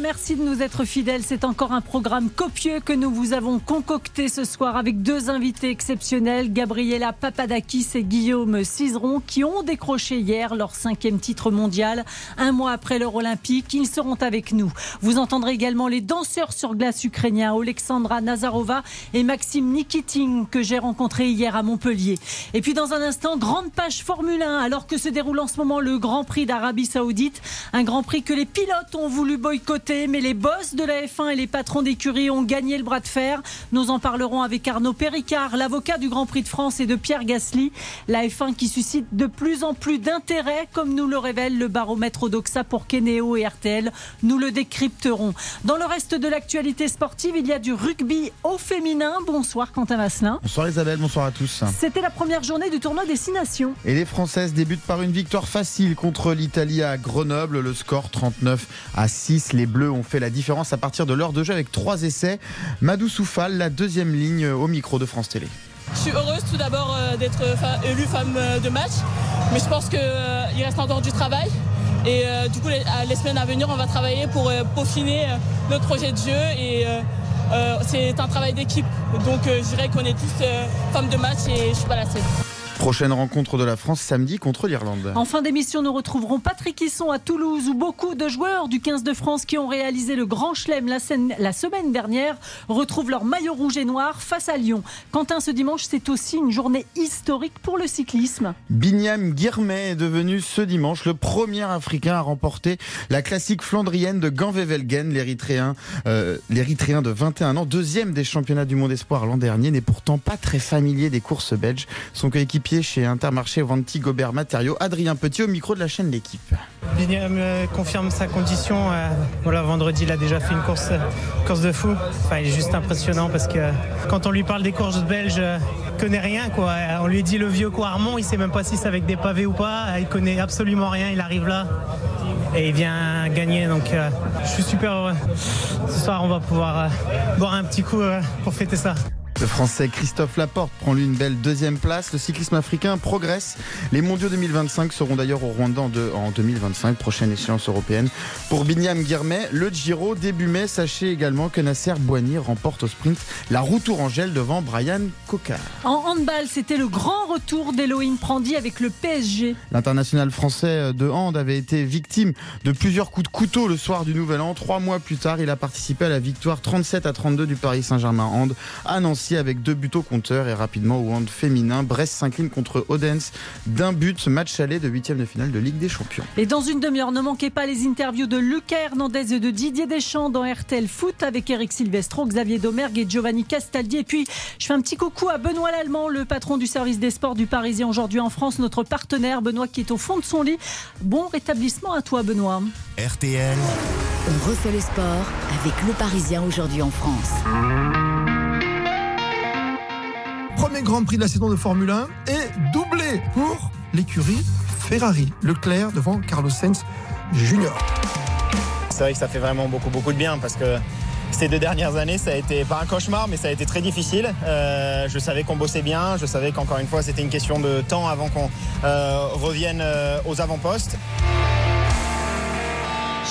Merci de nous être fidèles. C'est encore un programme copieux que nous vous avons concocté ce soir avec deux invités exceptionnels, Gabriela Papadakis et Guillaume Cizeron, qui ont décroché hier leur cinquième titre mondial, un mois après l'heure olympique. Ils seront avec nous. Vous entendrez également les danseurs sur glace ukrainiens, Alexandra Nazarova et Maxime Nikitin, que j'ai rencontré hier à Montpellier. Et puis dans un instant, grande page Formule 1, alors que se déroule en ce moment le Grand Prix d'Arabie Saoudite, un Grand Prix que les pilotes ont voulu boycotter, mais les boss de la F1 et les patrons d'écurie ont gagné le bras de fer. Nous en parlerons avec Arnaud Péricard, l'avocat du Grand Prix de France, et de Pierre Gasly. La F1 qui suscite de plus en plus d'intérêt, comme nous le révèle le baromètre Odoxa pour Kenéo et RTL. Nous le décrypterons. Dans le reste de l'actualité sportive, il y a du rugby au féminin. Bonsoir Quentin Vasselin. Bonsoir Isabelle, bonsoir à tous. C'était la première journée du tournoi Destination. Et les Françaises débutent par une victoire facile contre l'Italie à Grenoble. Le score 39 à 6. Les Bleus ont fait la différence à partir de l'heure de jeu avec trois essais. Madou Soufal, la deuxième ligne au micro de France Télé. Je suis heureuse tout d'abord euh, d'être élue femme euh, de match, mais je pense qu'il reste encore du travail. Et euh, du coup, les, semaines à venir, on va travailler pour peaufiner notre projet de jeu. Et c'est un travail d'équipe. Donc je dirais qu'on est tous femmes de match et je suis pas la seule. Prochaine rencontre de la France samedi contre l'Irlande. En fin d'émission, nous retrouverons Patrick Hisson à Toulouse où beaucoup de joueurs du 15 de France qui ont réalisé le Grand Chelem la, la, semaine dernière retrouvent leur maillot rouge et noir face à Lyon. Quentin, ce dimanche, c'est aussi une journée historique pour le cyclisme. Binyam Guirmet est devenu ce dimanche le premier Africain à remporter la classique flandrienne de Ganvevelgen, l'Érythréen euh, de 21 ans, deuxième des championnats du monde espoir l'an dernier, n'est pourtant pas très familier des courses belges. Son coéquipier chez Intermarché Vanti Gobert Matériaux. Adrien Petit au micro de la chaîne L'équipe. Binyam euh, confirme sa condition. Euh, voilà, vendredi, il a déjà fait une course, course de fou. Enfin, il est juste impressionnant parce que quand on lui parle des courses belges, euh, il connaît rien. Quoi. On lui dit le vieux Quarmont, il sait même pas si c'est avec des pavés ou pas. Il connaît absolument rien. Il arrive là et il vient gagner. Donc je suis super heureux. Ce soir, on va pouvoir boire un petit coup pour fêter ça. Le Français Christophe Laporte prend lui une belle deuxième place. Le cyclisme africain progresse. Les mondiaux 2025 seront d'ailleurs au Rwanda en 2025, prochaine échéance européenne. Pour Binyam Guirmet, le Giro début mai. Sachez également que Nasser Boigny remporte au sprint la roue Tourangelle devant Brian Coca. En handball, c'était le grand retour d'Elohim Prandi avec le PSG. L'international français de hand avait été victime de plusieurs coups de couteau le soir du Nouvel An. Trois mois plus tard, il a participé à la victoire 37 à 32 du Paris Saint-Germain hand à Nancy avec deux buts au compteur et rapidement au hand féminin. Brest s'incline contre Odense d'un but, match aller de huitième de finale de Ligue des Champions. Et dans une demi-heure, ne manquez pas les interviews de Lucas Hernandez et de Didier Deschamps dans RTL Foot avec Eric Silvestro, Xavier Domergue et Giovanni Castaldi. Et puis, je fais un petit coucou à Benoît Lallemand, le patron du service des sports du Parisien aujourd'hui en France, notre partenaire Benoît qui est au fond de son lit. Bon rétablissement à toi Benoît. RTL. On refait le sport avec le Parisien aujourd'hui en France premier Grand Prix de la saison de Formule 1 et doublé pour l'écurie Ferrari. Leclerc devant Carlos Sainz Junior. C'est vrai que ça fait vraiment beaucoup beaucoup de bien parce que ces deux dernières années, ça a été pas un cauchemar, mais ça a été très difficile. Euh, je savais qu'on bossait bien, je savais qu'encore une fois, c'était une question de temps avant qu'on euh, revienne euh, aux avant-postes.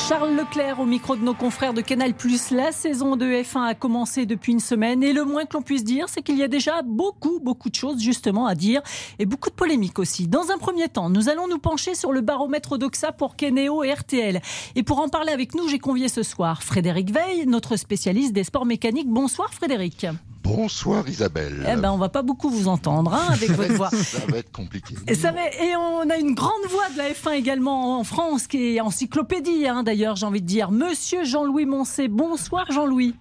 Charles Leclerc au micro de nos confrères de Canal+. La saison de F1 a commencé depuis une semaine et le moins que l'on puisse dire, c'est qu'il y a déjà beaucoup, beaucoup de choses justement à dire et beaucoup de polémiques aussi. Dans un premier temps, nous allons nous pencher sur le baromètre d'Oxa pour Kenéo et RTL. Et pour en parler avec nous, j'ai convié ce soir Frédéric Veil, notre spécialiste des sports mécaniques. Bonsoir Frédéric. Bonsoir Isabelle. Eh ben, on va pas beaucoup vous entendre hein, avec votre voix. ça va être compliqué. Et, ça va, et on a une grande voix de la F1 également en France, qui est encyclopédie hein, d'ailleurs, j'ai envie de dire. Monsieur Jean-Louis Moncé. Bonsoir Jean-Louis.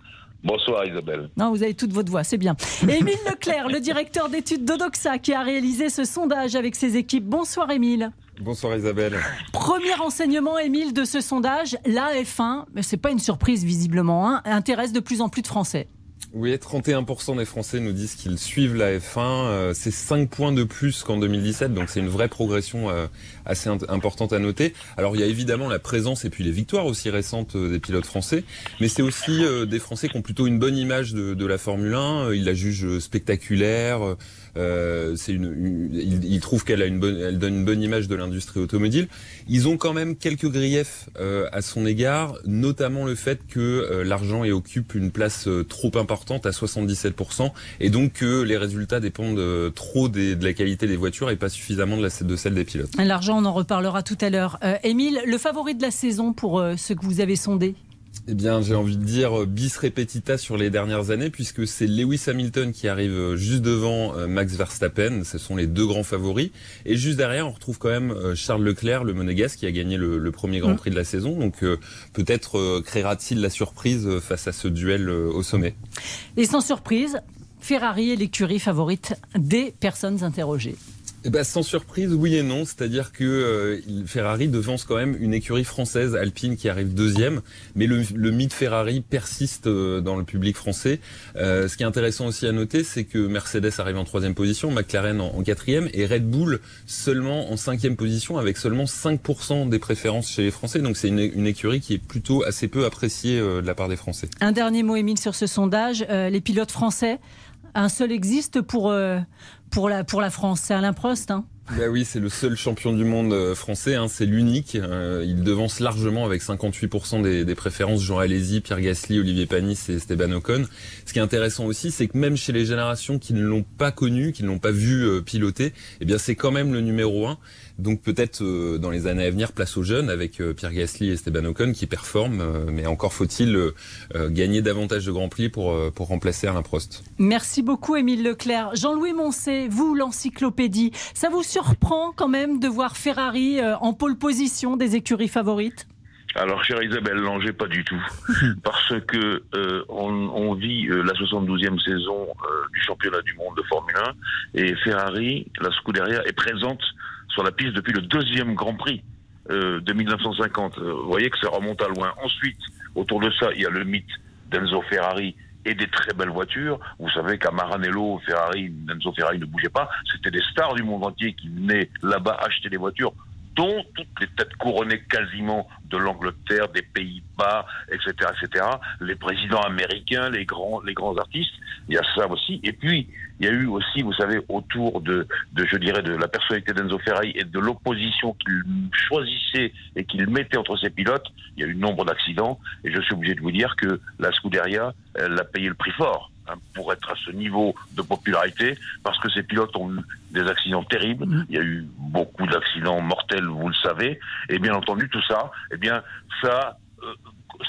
Bonsoir Isabelle. Non, vous avez toute votre voix, c'est bien. Émile Leclerc, le directeur d'études d'Odoxa, qui a réalisé ce sondage avec ses équipes. Bonsoir Émile. Bonsoir Isabelle. Premier renseignement, Émile, de ce sondage, la F1, mais c'est pas une surprise visiblement, hein, intéresse de plus en plus de Français. Oui, 31% des Français nous disent qu'ils suivent la F1. Euh, c'est 5 points de plus qu'en 2017, donc c'est une vraie progression euh, assez importante à noter. Alors il y a évidemment la présence et puis les victoires aussi récentes euh, des pilotes français, mais c'est aussi des Français qui ont plutôt une bonne image de, de la Formule 1. Ils la jugent spectaculaire. Euh, c'est une, ils, trouvent qu'elle bonne, donne une bonne image de l'industrie automobile. Ils ont quand même quelques griefs à son égard, notamment le fait que l'argent y occupe une place trop importante à 77%, et donc que les résultats dépendent euh, trop de la qualité des voitures et pas suffisamment de, de celle des pilotes. L'argent, on en reparlera tout à l'heure. Euh, Émile, le favori de la saison pour euh, ce que vous avez sondé? Eh bien, j'ai envie de dire euh, bis repetita sur les dernières années, puisque c'est Lewis Hamilton qui arrive euh, juste devant euh, Max Verstappen. Ce sont les deux grands favoris. Et juste derrière, on retrouve quand même Charles Leclerc, le monégasque, qui a gagné le, premier Grand mm. Prix de la saison. Donc, peut-être créera-t-il la surprise face à ce duel au sommet. Et sans surprise, Ferrari est l'écurie favorite des personnes interrogées. Eh ben, sans surprise, oui et non. C'est-à-dire que euh, Ferrari devance quand même une écurie française, Alpine, qui arrive deuxième. Mais le, le mythe Ferrari persiste euh, dans le public français. Euh, ce qui est intéressant aussi à noter, c'est que Mercedes arrive en troisième position, McLaren en, quatrième, et Red Bull seulement en cinquième position, avec seulement 5% des préférences chez les Français. Donc c'est une, une, écurie qui est plutôt assez peu appréciée de la part des Français. Un dernier mot, Émile, sur ce sondage. les pilotes français, un seul existe pour pour la, pour la France. C'est Alain Prost. Hein bah oui, c'est le seul champion du monde euh, français, hein, c'est l'unique. Euh, il devance largement avec 58% des, préférences Jean Alési, Pierre Gasly, Olivier Panis et Esteban Ocon. Ce qui est intéressant aussi, c'est que même chez les générations qui ne l'ont pas connu, qui ne l'ont pas vu euh, piloter, eh bien c'est quand même le numéro un. Donc peut-être euh, dans les années à venir, place aux jeunes avec euh, Pierre Gasly et Esteban Ocon qui performent, euh, mais encore faut-il gagner davantage de Grands Prix pour, pour remplacer Alain Prost. Merci beaucoup Émile Leclerc. Jean-Louis Moncé, vous l'encyclopédie, ça vous surprend quand même de voir Ferrari en pole position des écuries favorites? Alors, chère Isabelle Langer, pas du tout, parce que on, vit la 72e saison du championnat du monde de Formule 1 et Ferrari, la Scuderia, est présente sur la piste depuis le deuxième Grand Prix euh, de 1950. Euh, vous voyez que ça remonte à loin. Ensuite, autour de ça, il y a le mythe d'Enzo Ferrari et des très belles voitures. Vous savez qu'à Maranello, Ferrari, Enzo Ferrari ne bougeait pas. C'était des stars du monde entier qui venaient là-bas acheter des voitures dont toutes les têtes couronnées quasiment de l'Angleterre, des Pays-Bas, etc., etc. Les présidents américains, les grands, les grands artistes, il y a ça aussi. Et puis, il y a eu aussi, vous savez, autour de, je dirais, de la personnalité d'Enzo Ferrari et de l'opposition qu'il choisissait et qu'il mettait entre ses pilotes, il y a eu nombre d'accidents. Et je suis obligé de vous dire que la Scuderia, elle a payé le prix fort hein, pour être à ce niveau de popularité, parce que ces pilotes ont eu des accidents terribles. Mm-hmm. Il y a eu beaucoup d'accidents mortels, vous le savez. Et bien entendu, tout ça, eh bien, ça, euh,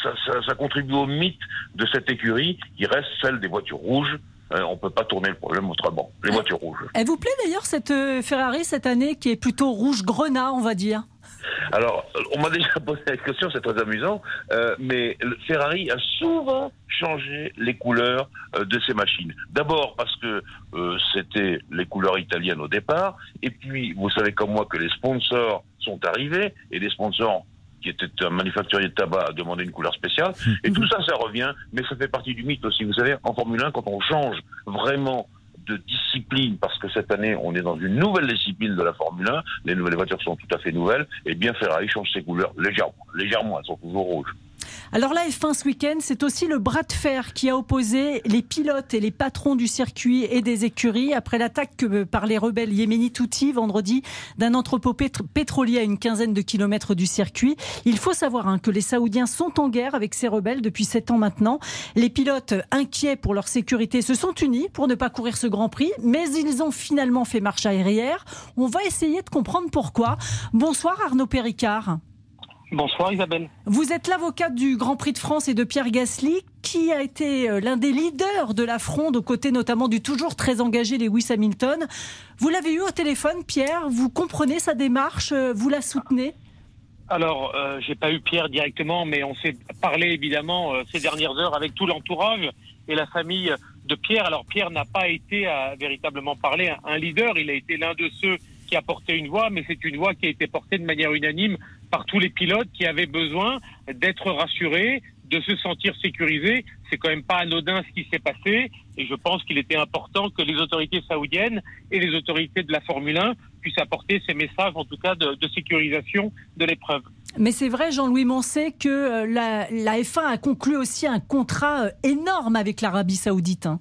ça, ça, ça contribue au mythe de cette écurie qui reste celle des voitures rouges euh, on ne peut pas tourner le problème autrement. Les voitures rouges. Elle vous plaît d'ailleurs cette euh, Ferrari cette année qui est plutôt rouge grenat, on va dire? Alors, on m'a déjà posé la question, c'est très amusant, euh, mais Ferrari a souvent changé les couleurs de ses machines. D'abord parce que c'était les couleurs italiennes au départ, et puis vous savez comme moi que les sponsors sont arrivés, et les sponsors qui était un manufacturier de tabac, a demandé une couleur spéciale. Et tout ça, ça revient, mais ça fait partie du mythe aussi. Vous savez, en Formule 1, quand on change vraiment de discipline, parce que cette année, on est dans une nouvelle discipline de la Formule 1, les nouvelles voitures sont tout à fait nouvelles, et bien Ferrari change ses couleurs légèrement. Légèrement, elles sont toujours rouges. Alors la F1 ce week-end, c'est aussi le bras de fer qui a opposé les pilotes et les patrons du circuit et des écuries après l'attaque par les rebelles yéménites Houthis vendredi d'un entrepôt pétrolier à une quinzaine de kilomètres du circuit. Il faut savoir hein, que les Saoudiens sont en guerre avec ces rebelles depuis sept ans maintenant. Les pilotes inquiets pour leur sécurité se sont unis pour ne pas courir ce Grand Prix, mais ils ont finalement fait marche arrière. On va essayer de comprendre pourquoi. Bonsoir Arnaud Péricard. Bonsoir Isabelle. Vous êtes l'avocat du Grand Prix de France et de Pierre Gasly, qui a été euh, l'un des leaders de la fronde, aux côtés notamment du toujours très engagé Lewis Hamilton. Vous l'avez eu au téléphone, Pierre Vous comprenez sa démarche euh, Vous la soutenez? Alors, euh, j'ai pas eu Pierre directement, mais on s'est parlé évidemment ces dernières heures avec tout l'entourage et la famille de Pierre. Alors, Pierre n'a pas été à véritablement parler un leader, il a été l'un de ceux qui a porté une voix, mais c'est une voix qui a été portée de manière unanime par tous les pilotes qui avaient besoin d'être rassurés, de se sentir sécurisé. C'est quand même pas anodin ce qui s'est passé. Et je pense qu'il était important que les autorités saoudiennes et les autorités de la Formule 1 puissent apporter ces messages, en tout cas, de, sécurisation de l'épreuve. Mais c'est vrai, Jean-Louis Moncey, que euh, la, la, F1 a conclu aussi un contrat euh, énorme avec l'Arabie saoudite. Hein.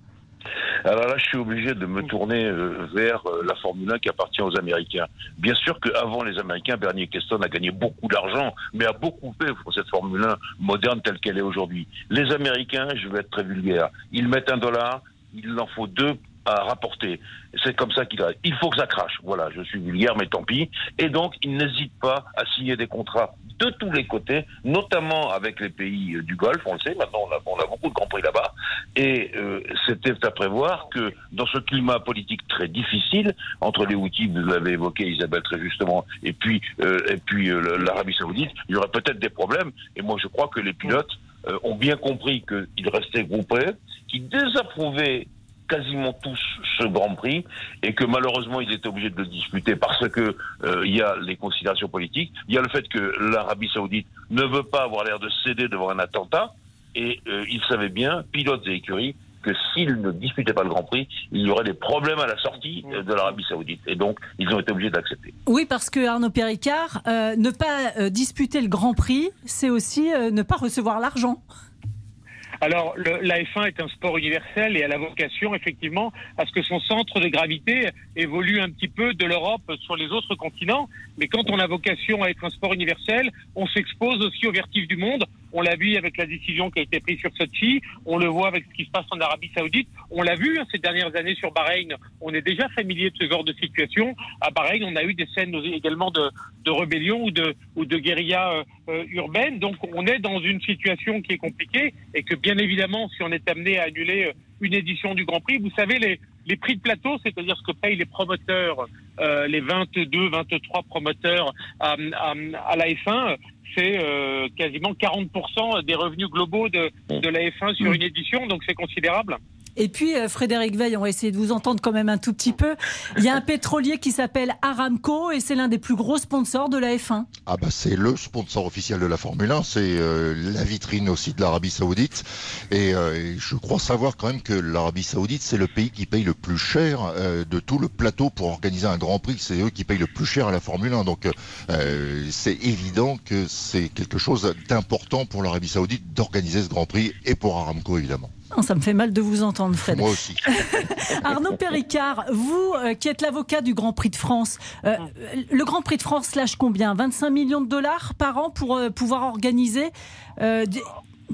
Alors là, je suis obligé de me tourner euh, vers la Formule 1 qui appartient aux Américains. Bien sûr qu'avant les Américains, Bernie Ecclestone a gagné beaucoup d'argent, mais a beaucoup fait pour cette Formule 1 moderne telle qu'elle est aujourd'hui. Les Américains, je vais être très vulgaire, ils mettent un dollar, il en faut deux à rapporter. C'est comme ça qu'il a. Il faut que ça crache. Voilà, je suis vulgaire, mais tant pis. Et donc, il n'hésite pas à signer des contrats de tous les côtés, notamment avec les pays euh, du Golfe. On le sait, maintenant, on a, beaucoup de grands prix là-bas. Et euh, c'était à prévoir que dans ce climat politique très difficile, entre les outils, vous l'avez évoqué, Isabelle, très justement, et puis, euh, puis l'Arabie Saoudite, il y aurait peut-être des problèmes. Et moi, je crois que les pilotes ont bien compris qu'ils restaient groupés, qu'ils désapprouvaient quasiment tous ce Grand Prix et que malheureusement ils étaient obligés de le disputer parce que euh, il y a les considérations politiques, il y a le fait que l'Arabie Saoudite ne veut pas avoir l'air de céder devant un attentat et euh, ils savaient bien, pilotes et écuries, que s'ils ne disputaient pas le Grand Prix, il y aurait des problèmes à la sortie euh, de l'Arabie Saoudite. Et donc, ils ont été obligés d'accepter. Oui, parce que Arnaud Péricard, euh, ne pas disputer le Grand Prix, c'est aussi ne pas recevoir l'argent. Alors, le, la F1 est un sport universel et a la vocation, effectivement, à ce que son centre de gravité évolue un petit peu de l'Europe sur les autres continents. Mais quand on a vocation à être un sport universel, on s'expose aussi aux vertiges du monde. On l'a vu avec la décision qui a été prise sur Sochi. On le voit avec ce qui se passe en Arabie Saoudite. On l'a vu hein, ces dernières années sur Bahreïn. On est déjà familier de ce genre de situation. À Bahreïn, on a eu des scènes également de, de rébellion ou de, ou de guérilla euh, euh, urbaine. Donc, on est dans une situation qui est compliquée et que, bien évidemment, si on est amené à annuler euh, une édition du Grand Prix, vous savez, les, les prix de plateau, c'est-à-dire ce que payent les promoteurs, euh, les 22, 23 promoteurs à, à, à la F1, c'est euh, quasiment 40% des revenus globaux de, de la F1 sur une édition, donc c'est considérable. Et puis, euh, Frédéric Veil, on va essayer de vous entendre quand même un tout petit peu. Il y a un pétrolier qui s'appelle Aramco et c'est l'un des plus gros sponsors de la F1. Ah bah c'est le sponsor officiel de la Formule 1, c'est euh, la vitrine aussi de l'Arabie Saoudite. Et euh, je crois savoir quand même que l'Arabie Saoudite, c'est le pays qui paye le plus cher de tout le plateau pour organiser un Grand Prix. C'est eux qui payent le plus cher à la Formule 1. Donc c'est évident que c'est quelque chose d'important pour l'Arabie Saoudite d'organiser ce Grand Prix et pour Aramco évidemment. Oh, ça me fait mal de vous entendre, Fred. Moi aussi. Arnaud Péricard, vous euh, qui êtes l'avocat du Grand Prix de France, euh, le Grand Prix de France lâche combien? 25 millions de dollars par an pour euh, pouvoir organiser euh,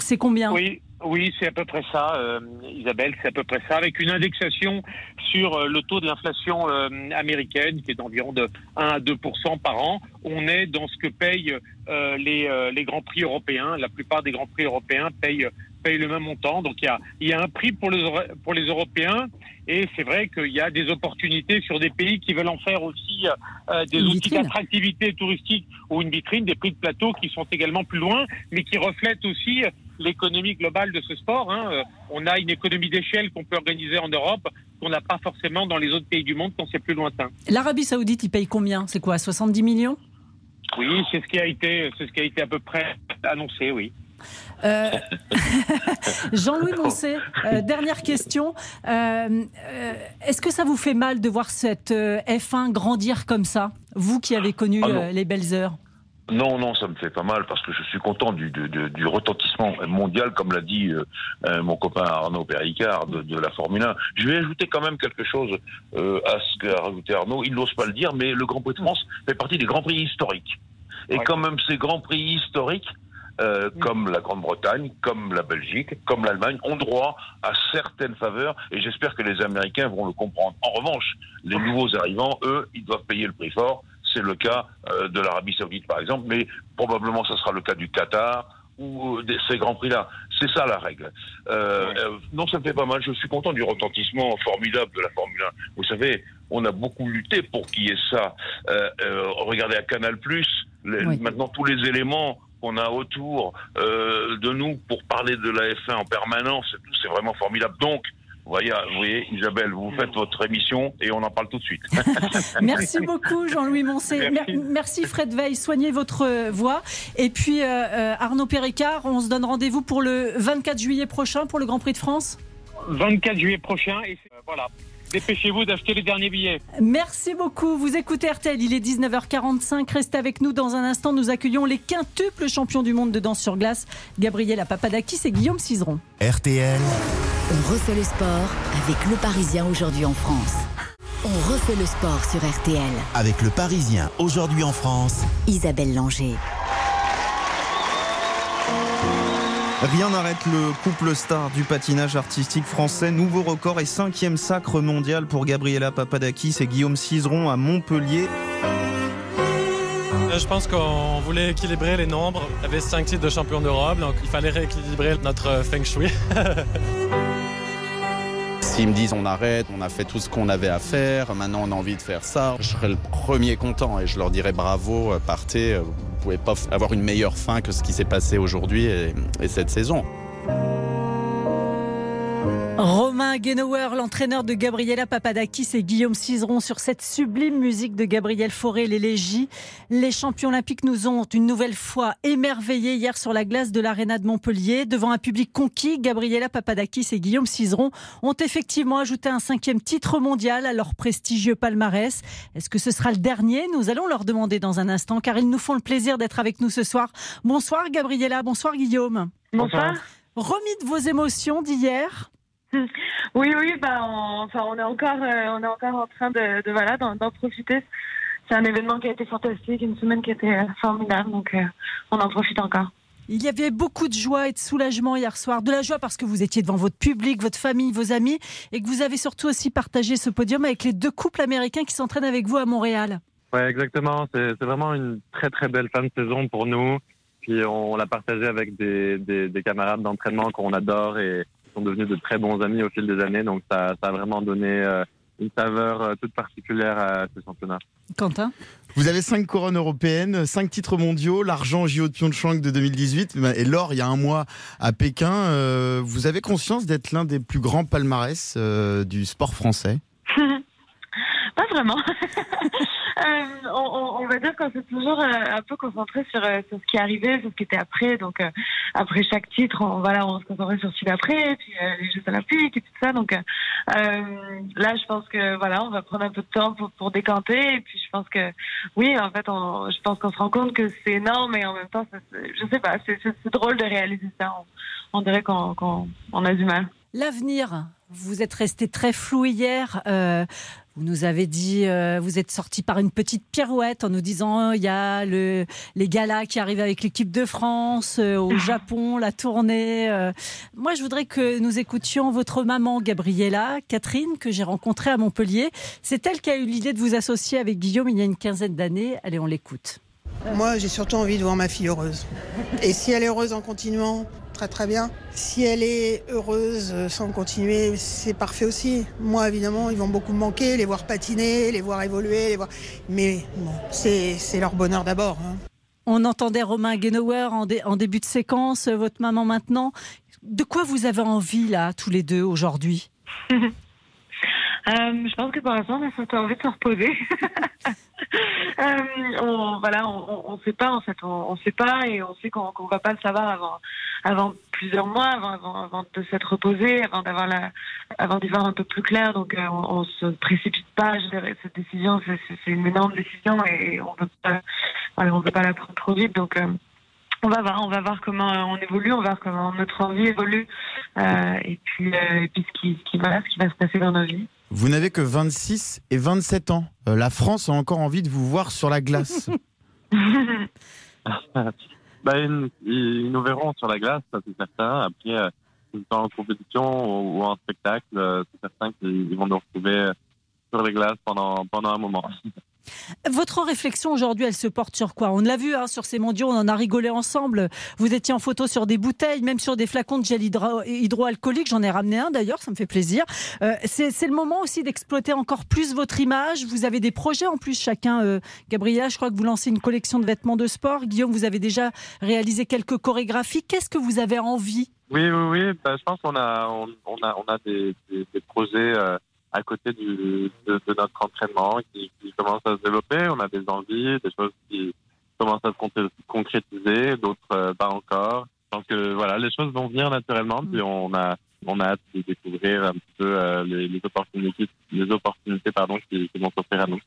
C'est combien? Oui, oui, c'est à peu près ça, euh, Isabelle, c'est à peu près ça, avec une indexation sur euh, le taux de l'inflation euh, américaine qui est d'environ de 1 à 2% par an. On est dans ce que payent euh, les, euh, les grands prix européens. La plupart des grands prix européens payent payent le même montant. Donc il y a, il y a un prix pour les, Euro- pour les Européens et c'est vrai qu'il y a des opportunités sur des pays qui veulent en faire aussi euh, des Une outils d'attractivité touristique ou une vitrine, des prix de plateau qui sont également plus loin, mais qui reflètent aussi l'économie globale de ce sport. hein. Euh, On a une économie d'échelle qu'on peut organiser en Europe qu'on n'a pas forcément dans les autres pays du monde quand c'est plus lointain. L'Arabie Saoudite, il paye combien? C'est quoi 70 millions? Oui, c'est ce qui a été, c'est ce qui a été à peu près annoncé, oui. Euh, Jean-Louis Moncey, euh, dernière question. Euh, euh, Est-ce que ça vous fait mal de voir cette euh, F1 grandir comme ça Vous qui avez connu Ah euh, les belles heures? Non, non, ça me fait pas mal parce que je suis content du, du, du- du retentissement mondial, comme l'a dit euh, mon copain Arnaud Péricard de, de la Formule 1. Je vais ajouter quand même quelque chose euh, à ce qu'a rajouté Arnaud. Il n'ose pas le dire, mais le Grand Prix de France fait partie des grands prix historiques. Et Ouais. quand même ces grands prix historiques, euh, comme la Grande-Bretagne, comme la Belgique, comme l'Allemagne, ont droit à certaines faveurs et j'espère que les Américains vont le comprendre. En revanche, les nouveaux arrivants, eux, ils doivent payer le prix fort. C'est le cas euh, de l'Arabie Saoudite, par exemple, mais probablement ce sera le cas du Qatar ou euh, de ces grands prix-là. C'est ça la règle. Euh, Ouais. euh, non, ça me fait pas mal. Je suis content du retentissement formidable de la Formule 1. Vous savez, on a beaucoup lutté pour qu'il y ait ça. Euh, euh, regardez à Canal+, les- maintenant tous les éléments qu'on a autour euh, de nous pour parler de la F1 en permanence, et tout, c'est vraiment formidable. Donc, voyez, vous voyez, Isabelle, vous faites votre émission et on en parle tout de suite. Merci beaucoup, Jean-Louis Moncé. Merci. Merci. Fred Veil. Soignez votre voix. Et puis, euh, euh, Arnaud Péricard, on se donne rendez-vous pour le 24 juillet prochain pour le Grand Prix de France? 24 juillet prochain. Et euh, voilà. Dépêchez-vous d'acheter les derniers billets. Merci beaucoup. Vous écoutez RTL, il est 19h45. Restez avec nous dans un instant. Nous accueillons les quintuples champions du monde de danse sur glace, Gabriela Papadakis et Guillaume Cizeron. RTL. On refait le sport avec le Parisien aujourd'hui en France. On refait le sport sur RTL. Avec le Parisien aujourd'hui en France. Isabelle Langer. Rien n'arrête le couple star du patinage artistique français. Nouveau record et cinquième sacre mondial pour Gabriela Papadakis et Guillaume Cizeron à Montpellier. Je pense qu'on voulait équilibrer les nombres. Il y avait cinq titres de champion d'Europe, donc il fallait rééquilibrer notre feng shui. S'ils me disent on arrête, on a fait tout ce qu'on avait à faire, maintenant on a envie de faire ça, je serai le premier content et je leur dirai bravo, partez, pouvez pas avoir une meilleure fin que ce qui s'est passé aujourd'hui et cette saison. Romain Guénauer, l'entraîneur de Gabriela Papadakis et Guillaume Cizeron sur cette sublime musique de Gabriel Fauré, l'élégie. Les champions olympiques nous ont une nouvelle fois émerveillés hier sur la glace de l'Arena de Montpellier. Devant un public conquis, Gabriela Papadakis et Guillaume Cizeron ont effectivement ajouté un cinquième titre mondial à leur prestigieux palmarès. Est-ce que ce sera le dernier? Nous allons leur demander dans un instant car ils nous font le plaisir d'être avec nous ce soir. Bonsoir Gabriela, bonsoir Guillaume. Bonsoir. Remis de vos émotions d'hier oui, oui, bah, on, enfin, on est encore, euh, on est encore en train de, de voilà, d'en, d'en profiter. C'est un événement qui a été fantastique, une semaine qui a été euh, formidable, donc euh, on en profite encore. Il y avait beaucoup de joie et de soulagement hier soir. De la joie parce que vous étiez devant votre public, votre famille, vos amis, et que vous avez surtout aussi partagé ce podium avec les deux couples américains qui s'entraînent avec vous à Montréal. Ouais, exactement. C'est, c'est vraiment une très très belle fin de saison pour nous. Puis on l'a partagé avec des, des, des camarades d'entraînement qu'on adore et sont devenus de très bons amis au fil des années. Donc ça, ça a vraiment donné euh, une saveur euh, toute particulière à ce championnat. Quentin? Vous avez cinq couronnes européennes, cinq titres mondiaux, l'argent JO de Pyeongchang de 2018 et l'or il y a un mois à Pékin. Euh, vous avez conscience d'être l'un des plus grands palmarès euh, du sport français? Pas vraiment. Euh, on, va dire qu'on s'est toujours euh, un peu concentré sur, euh, ce qui arrivait, sur ce qui était après. Donc après chaque titre, on, voilà, on se concentrait sur celui d'après, puis les Jeux Olympiques et tout ça. Donc là, je pense que voilà, on va prendre un peu de temps pour, décanter. Et puis je pense que oui, en fait, on, je pense qu'on se rend compte que c'est énorme et en même temps, ça, je sais pas, c'est drôle de réaliser ça. On, dirait qu'on qu on a du mal. L'avenir, vous êtes resté très flou hier. Vous nous avez dit, euh, vous êtes sorti par une petite pirouette en nous disant il y a le, les galas qui arrivent avec l'équipe de France, euh, au Japon, la tournée. Euh. Moi, je voudrais que nous écoutions votre maman, Gabriella, Catherine, que j'ai rencontrée à Montpellier. C'est elle qui a eu l'idée de vous associer avec Guillaume il y a une quinzaine d'années. Allez, on l'écoute. Moi, j'ai surtout envie de voir ma fille heureuse. Et si elle est heureuse en continuant, très très bien. Si elle est heureuse sans continuer, c'est parfait aussi. Moi, évidemment, ils vont beaucoup me manquer, les voir patiner, les voir évoluer, les voir... mais bon, c'est leur bonheur d'abord. Hein. On entendait Romain Guénauer en, dé en, début de séquence, votre maman maintenant. De quoi vous avez envie, là, tous les deux, aujourd'hui? Euh, je pense que pour l'instant, on a surtout envie de se reposer. euh, on, voilà, on ne sait pas en fait, on, on sait pas et on sait qu'on qu va pas le savoir avant, avant plusieurs mois, avant, avant, avant de s'être reposé, avant d'avoir la, avant d'y voir un peu plus clair. Donc, euh, on, on se précipite pas. Je dirais, cette décision, c'est une énorme décision et on peut pas, voilà, on peut pas la prendre trop vite. Donc euh, on va voir, on va voir comment on évolue, on va voir comment notre envie évolue, euh, et puis, et puis ce, qui, ce, qui va, ce qui va se passer dans nos vies. Vous n'avez que 26 et 27 ans. La France a encore envie de vous voir sur la glace. bah, ils, ils, nous verront sur la glace, ça c'est certain. Après, euh, en compétition ou, ou en spectacle, euh, c'est certain qu'ils vont nous retrouver sur les glaces pendant, pendant un moment. Votre réflexion aujourd'hui, elle se porte sur quoi? On l'a vu hein, sur ces mondiaux, on en a rigolé ensemble. Vous étiez en photo sur des bouteilles, même sur des flacons de gel hydro hydroalcoolique. J'en ai ramené un d'ailleurs, ça me fait plaisir. Euh, c'est le moment aussi d'exploiter encore plus votre image. Vous avez des projets en plus chacun. Euh, Gabriela, je crois que vous lancez une collection de vêtements de sport. Guillaume, vous avez déjà réalisé quelques chorégraphies. Qu'est-ce que vous avez envie? Oui, oui, oui. Bah, je pense qu'on a, on, a, on a des projets euh, à côté du, de, de notre entraînement qui, qui commencent à se développer. On a des envies, des choses qui commencent à se concré- concrétiser, d'autres euh, pas encore. Donc euh, voilà, les choses vont venir naturellement. Puis on a, on a hâte de découvrir un peu euh, les, opportunités, les opportunités pardon, qui, qui vont s'offrir à nous.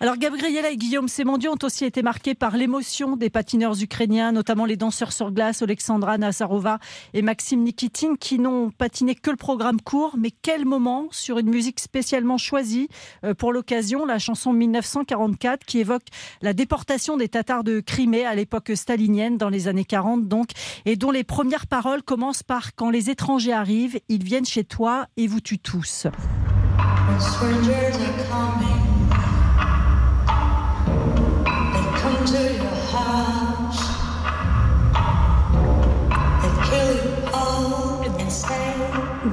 Alors Gabriela et Guillaume, mondiaux ont aussi été marqués par l'émotion des patineurs ukrainiens, notamment les danseurs sur glace, Alexandra Nazarova et Maxime Nikitin, qui n'ont patiné que le programme court. Mais quel moment sur une musique spécialement choisie euh, pour l'occasion, la chanson 1944 qui évoque la déportation des Tatars de Crimée à l'époque stalinienne dans les années 40 donc, et dont les premières paroles commencent par quand les étrangers arrivent, ils viennent chez toi et vous tuent tous.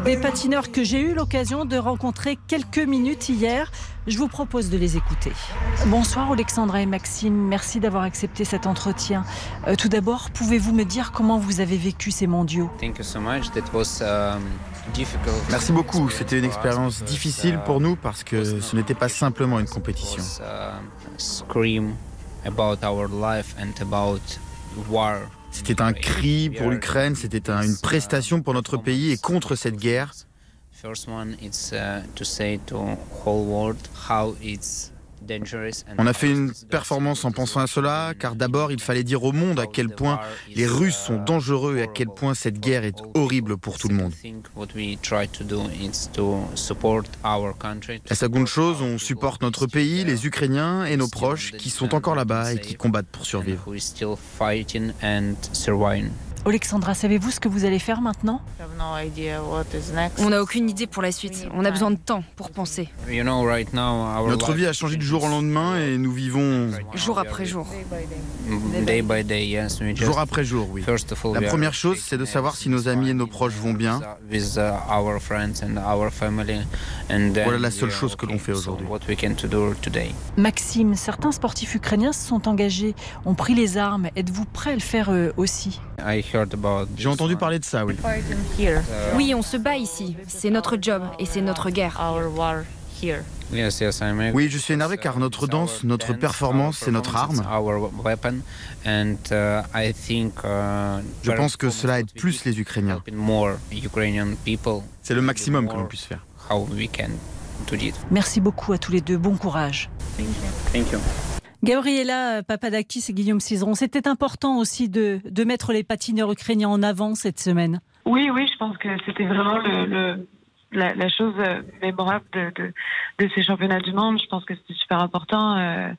Des patineurs que j'ai eu l'occasion de rencontrer quelques minutes hier. Je vous propose de les écouter. Bonsoir Alexandra et Maxime, merci d'avoir accepté cet entretien. Euh, tout d'abord, pouvez-vous me dire comment vous avez vécu ces mondiaux? Thank you so much. That was um, difficult. Merci beaucoup. C'était une expérience difficile pour nous parce que ce n'était pas simplement une compétition. Uh, scream about our life and about war. C'était un cri pour l'Ukraine, c'était un- une prestation pour notre pays et contre cette guerre. Uh, On a fait une performance en pensant à cela, car d'abord il fallait dire au monde à quel point les Russes sont dangereux et à quel point cette guerre est horrible pour tout le monde. La seconde chose, on supporte notre pays, les Ukrainiens et nos proches qui sont encore là-bas et qui combattent pour survivre. Alexandra, savez-vous ce que vous allez faire maintenant? On n'a aucune idée pour la suite. On a besoin de temps pour penser. You know, right now, our Notre vie a changé du jour au lendemain et nous vivons Jour après jour. Day by day, yes. We just, jour après jour, oui. La première chose, c'est de savoir si nos amis et nos proches vont bien. uh, then Voilà la seule are chose que l'on fait aujourd'hui. Maxime, certains sportifs ukrainiens se sont engagés, ont pris les armes. Êtes-vous prêt à le faire euh, aussi? J'ai entendu parler de ça, oui. Oui, on se bat ici. C'est notre job et c'est notre guerre. Oui, je suis énervé car notre danse, notre performance, c'est notre arme. Uh. Uh, Je pense que cela aide plus les Ukrainiens. C'est le maximum que l'on puisse faire. How we can do it. Merci beaucoup à tous les deux. Bon courage. Thank you. Gabriela Papadakis et Guillaume Cizeron, c'était important aussi de, mettre les patineurs ukrainiens en avant cette semaine. Oui, oui, je pense que c'était vraiment la, chose euh, mémorable de ces championnats du monde. Je pense que c'était super important. euh,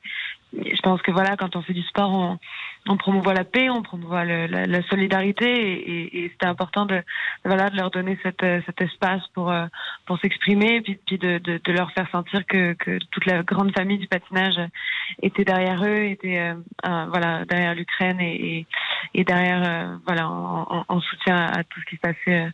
je pense que voilà, quand on fait du sport, on, on promouvoit la paix, on promouvoit la, solidarité, et, et- c'était important de voilà de leur donner euh, cet espace pour euh, pour s'exprimer, puis, de, leur faire sentir que, toute la grande famille du patinage était derrière eux, était euh, voilà derrière l'Ukraine et, et, derrière voilà en, en- en soutien à tout ce qui se passait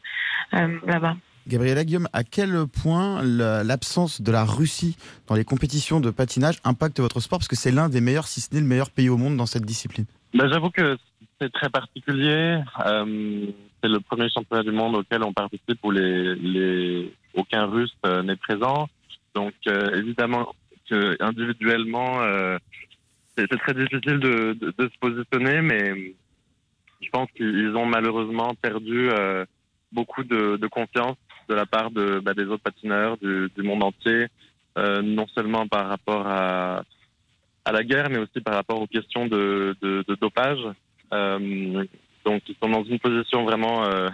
là-bas. Gabriela Guillaume, à quel point la- l'absence de la Russie dans les compétitions de patinage impacte votre sport? Parce que c'est l'un des meilleurs, si ce n'est le meilleur pays au monde dans cette discipline. Ben, J'avoue que c'est très particulier. Euh, c'est le premier championnat du monde auquel on participe où les, les, aucun Russe euh, n'est présent. Donc euh, évidemment que individuellement, euh, c'est très difficile de, de, de se positionner, mais je pense qu'ils ont malheureusement perdu euh, beaucoup de, de confiance de la part de, bah, des autres patineurs du, du monde entier, non seulement par rapport à, à la guerre, mais aussi par rapport aux questions de, de, de dopage. Euh, donc ils sont dans une position vraiment, euh,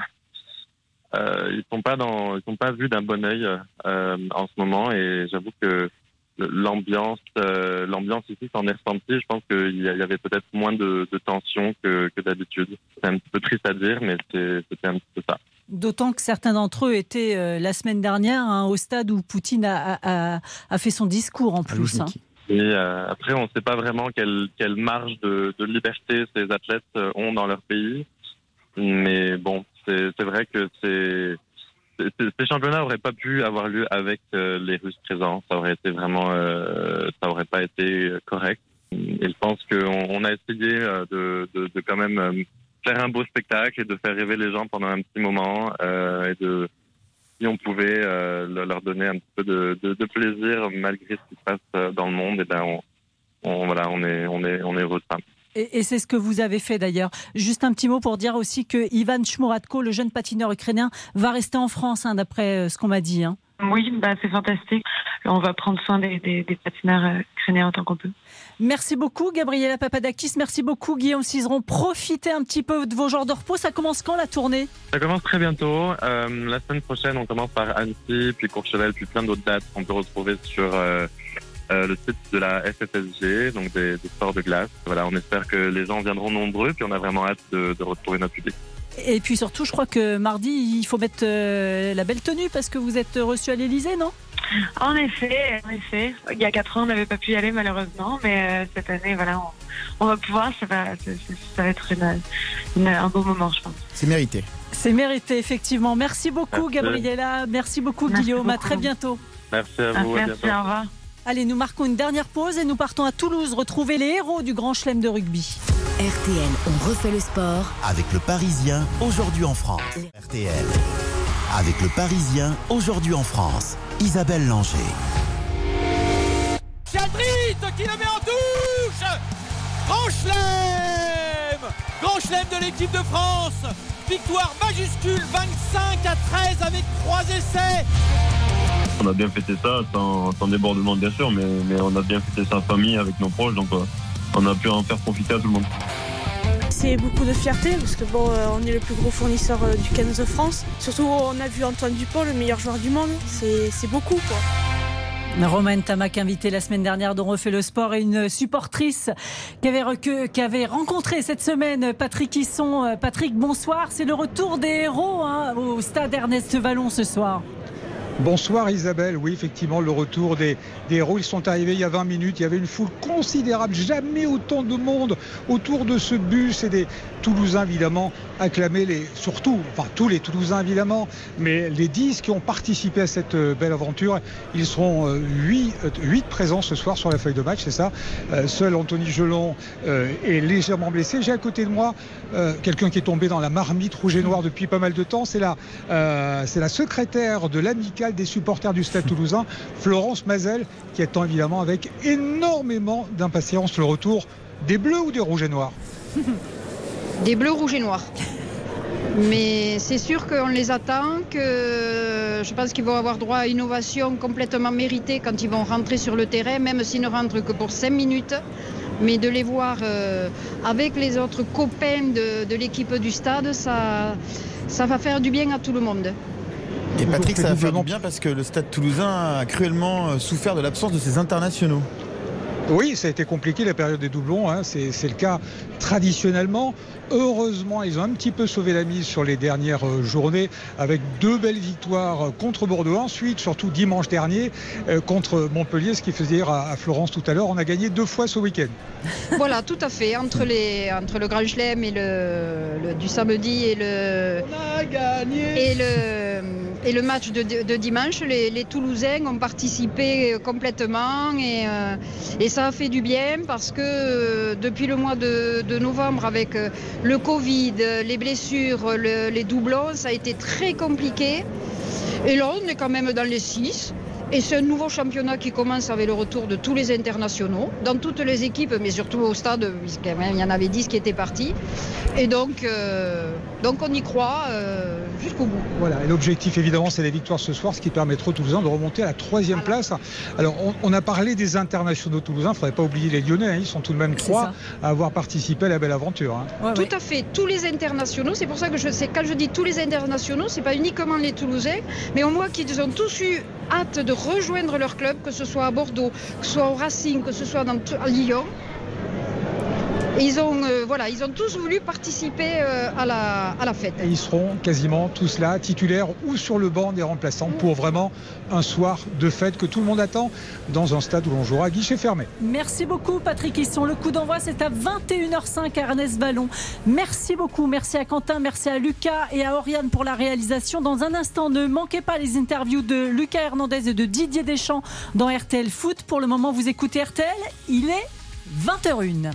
euh, ils sont pas dans, ils sont pas vus d'un bon œil euh, en ce moment, et j'avoue que l'ambiance, euh, l'ambiance ici s'en est ressentie. Je pense qu'il y avait peut-être moins de, de tension que, que d'habitude. C'est un petit peu triste à dire, mais c'était un petit peu ça. D'autant que certains d'entre eux étaient euh, la semaine dernière hein, au stade où Poutine a, a- a- a fait son discours en plus. hein. Et euh, après, on ne sait pas vraiment quelle, quelle marge de, de liberté ces athlètes euh, ont dans leur pays. Mais bon, c'est vrai que ces championnats n'auraient pas pu avoir lieu avec euh, les Russes présents. Ça aurait été vraiment, euh, ça aurait pas été correct. Et je pense qu'on on a essayé euh, de, de, de quand même euh, faire un beau spectacle et de faire rêver les gens pendant un petit moment et de si on pouvait euh, le- leur donner un peu de, plaisir malgré ce qui se passe euh, dans le monde, et ben on, voilà, on est on est on est heureux de ça. Et, c'est ce que vous avez fait d'ailleurs. Juste un petit mot pour dire aussi que Ivan Shmuratko, le jeune patineur ukrainien, va rester en France, hein, d'après euh, ce qu'on m'a dit. hein. Oui, bah, c'est fantastique. On va prendre soin des, des, des patineurs euh, ukrainiens autant qu'on peut. Merci beaucoup, Gabriela Papadakis. Merci beaucoup, Guillaume Cizeron. Profitez un petit peu de vos jours de repos. Ça commence quand la tournée? Ça commence très bientôt. Euh, la semaine prochaine, on commence par Annecy, puis Courchevel, puis plein d'autres dates qu'on peut retrouver sur euh, euh, le site de la FFSG, donc des, des sports de glace. Voilà, on espère que les gens viendront nombreux, puis on a vraiment hâte de, de retrouver notre public. Et puis surtout, je crois que mardi, il faut mettre euh, la belle tenue parce que vous êtes reçu à l'Elysée, non? En effet, en effet. Il y a quatre ans, on n'avait pas pu y aller malheureusement, mais euh, cette année, voilà, on, on va pouvoir. Ça va, ça, va être une, une- un beau moment, je pense. C'est mérité. C'est mérité, effectivement. Merci beaucoup, Merci. Gabriela. Merci beaucoup, Merci Guillaume. À très bientôt. Merci à vous, à Merci, bientôt. au revoir. Allez, nous marquons une dernière pause et nous partons à Toulouse retrouver les héros du Grand Chelem de rugby. RTL, on refait le sport. Avec le Parisien, aujourd'hui en France. RTL. Avec le Parisien, aujourd'hui en France. Isabelle Langer. Chadrit qui le met en touche Grand chelem Grand chelem de l'équipe de France Victoire majuscule 25 à 13 avec trois essais On a bien fêté ça, sans, sans débordement bien sûr, mais, mais on a bien fêté ça en famille avec nos proches, donc euh, on a pu en faire profiter à tout le monde. C'est beaucoup de fierté parce que bon, euh, on est le plus gros fournisseur euh, du 15 de France. Surtout, on a vu Antoine Dupont, le meilleur joueur du monde. C'est c'est beaucoup, quoi. Romaine Tamac, invitée la semaine dernière dont refait le sport, et une supportrice qui avait, recu- qui avait rencontré cette semaine Patrick Hisson. Patrick, bonsoir. C'est le retour des héros hein, au stade Ernest Vallon ce soir. Bonsoir Isabelle, oui effectivement le retour des, des héros, ils sont arrivés il y a 20 minutes, il y avait une foule considérable, jamais autant de monde autour de ce bus. Et des Toulousains évidemment acclamés, les, surtout, enfin tous les Toulousains évidemment, mais les 10 qui ont participé à cette euh, belle aventure, ils seront 8, présents ce soir sur la feuille de match, c'est ça. Euh, seul Anthony Gelon euh, est légèrement blessé. J'ai à côté de moi euh, quelqu'un qui est tombé dans la marmite rouge et noire depuis pas mal de temps, c'est la, euh, c'est la secrétaire de l'amicale des supporters du Stade toulousain, Florence Mazel, qui attend évidemment avec énormément d'impatience le retour des bleus ou des rouges et noirs. Des bleus, rouges et noirs. Mais c'est sûr qu'on les attend, que je pense qu'ils vont avoir droit à une ovation complètement méritée quand ils vont rentrer sur le terrain, même s'ils ne rentrent que pour 5 minutes. Mais de les voir euh, avec les autres copains de, l'équipe du stade, ça va faire du bien à tout le monde. Et Patrick, ça va faire du bien parce que le stade toulousain a cruellement euh, souffert de l'absence de ses internationaux. Oui, ça a été compliqué la période des doublons, hein, c'est le cas traditionnellement. Heureusement, ils ont un petit peu sauvé la mise sur les dernières euh, journées avec deux belles victoires euh, contre Bordeaux. Ensuite, surtout dimanche dernier, euh, contre Montpellier, ce qui faisait dire à, à Florence tout à l'heure, on a gagné deux fois ce week-end. Voilà, tout à fait. Entre, les, entre le Grand Chelem et le, le- du samedi et le, et le, et le match de, dimanche, les, Toulousains ont participé euh, complètement et, euh, et ça a fait du bien parce que euh, depuis le mois de, novembre avec le Covid, les blessures, le- les doublons, ça a été très compliqué. Et là, on est quand même dans les six. Et c'est un nouveau championnat qui commence avec le retour de tous les internationaux, dans toutes les équipes, mais surtout au stade, puisqu'il y en avait 10 qui étaient partis. Et donc, euh, donc on y croit euh, jusqu'au bout. Voilà, et l'objectif évidemment c'est la victoire ce soir, ce qui permettra aux Toulousains de remonter à la troisième place. Alors on, on a parlé des internationaux toulousains, il ne faudrait pas oublier les Lyonnais, hein, ils sont tout de même trois à avoir participé à la belle aventure. hein. Tout à fait, tous les internationaux, c'est pour ça que je sais, quand je dis tous les internationaux, c'est pas uniquement les Toulousains, mais on voit qu'ils ont tous eu hâte de rejoindre leur club, que ce soit à Bordeaux, que ce soit au Racing, que ce soit à Lyon. Ils ont, euh, voilà, ils ont tous voulu participer euh, à, la, à la fête. Et ils seront quasiment tous là, titulaires ou sur le banc des remplaçants, pour vraiment un soir de fête que tout le monde attend dans un stade où l'on jouera à guichet fermé. Merci beaucoup Patrick Hisson. Le coup d'envoi c'est à 21h05 à Ernest Vallon. Merci beaucoup. Merci à Quentin, merci à Lucas et à Oriane pour la réalisation. Dans un instant, ne manquez pas les interviews de Lucas Hernandez et de Didier Deschamps dans RTL Foot. Pour le moment, vous écoutez RTL. Il est 20h01.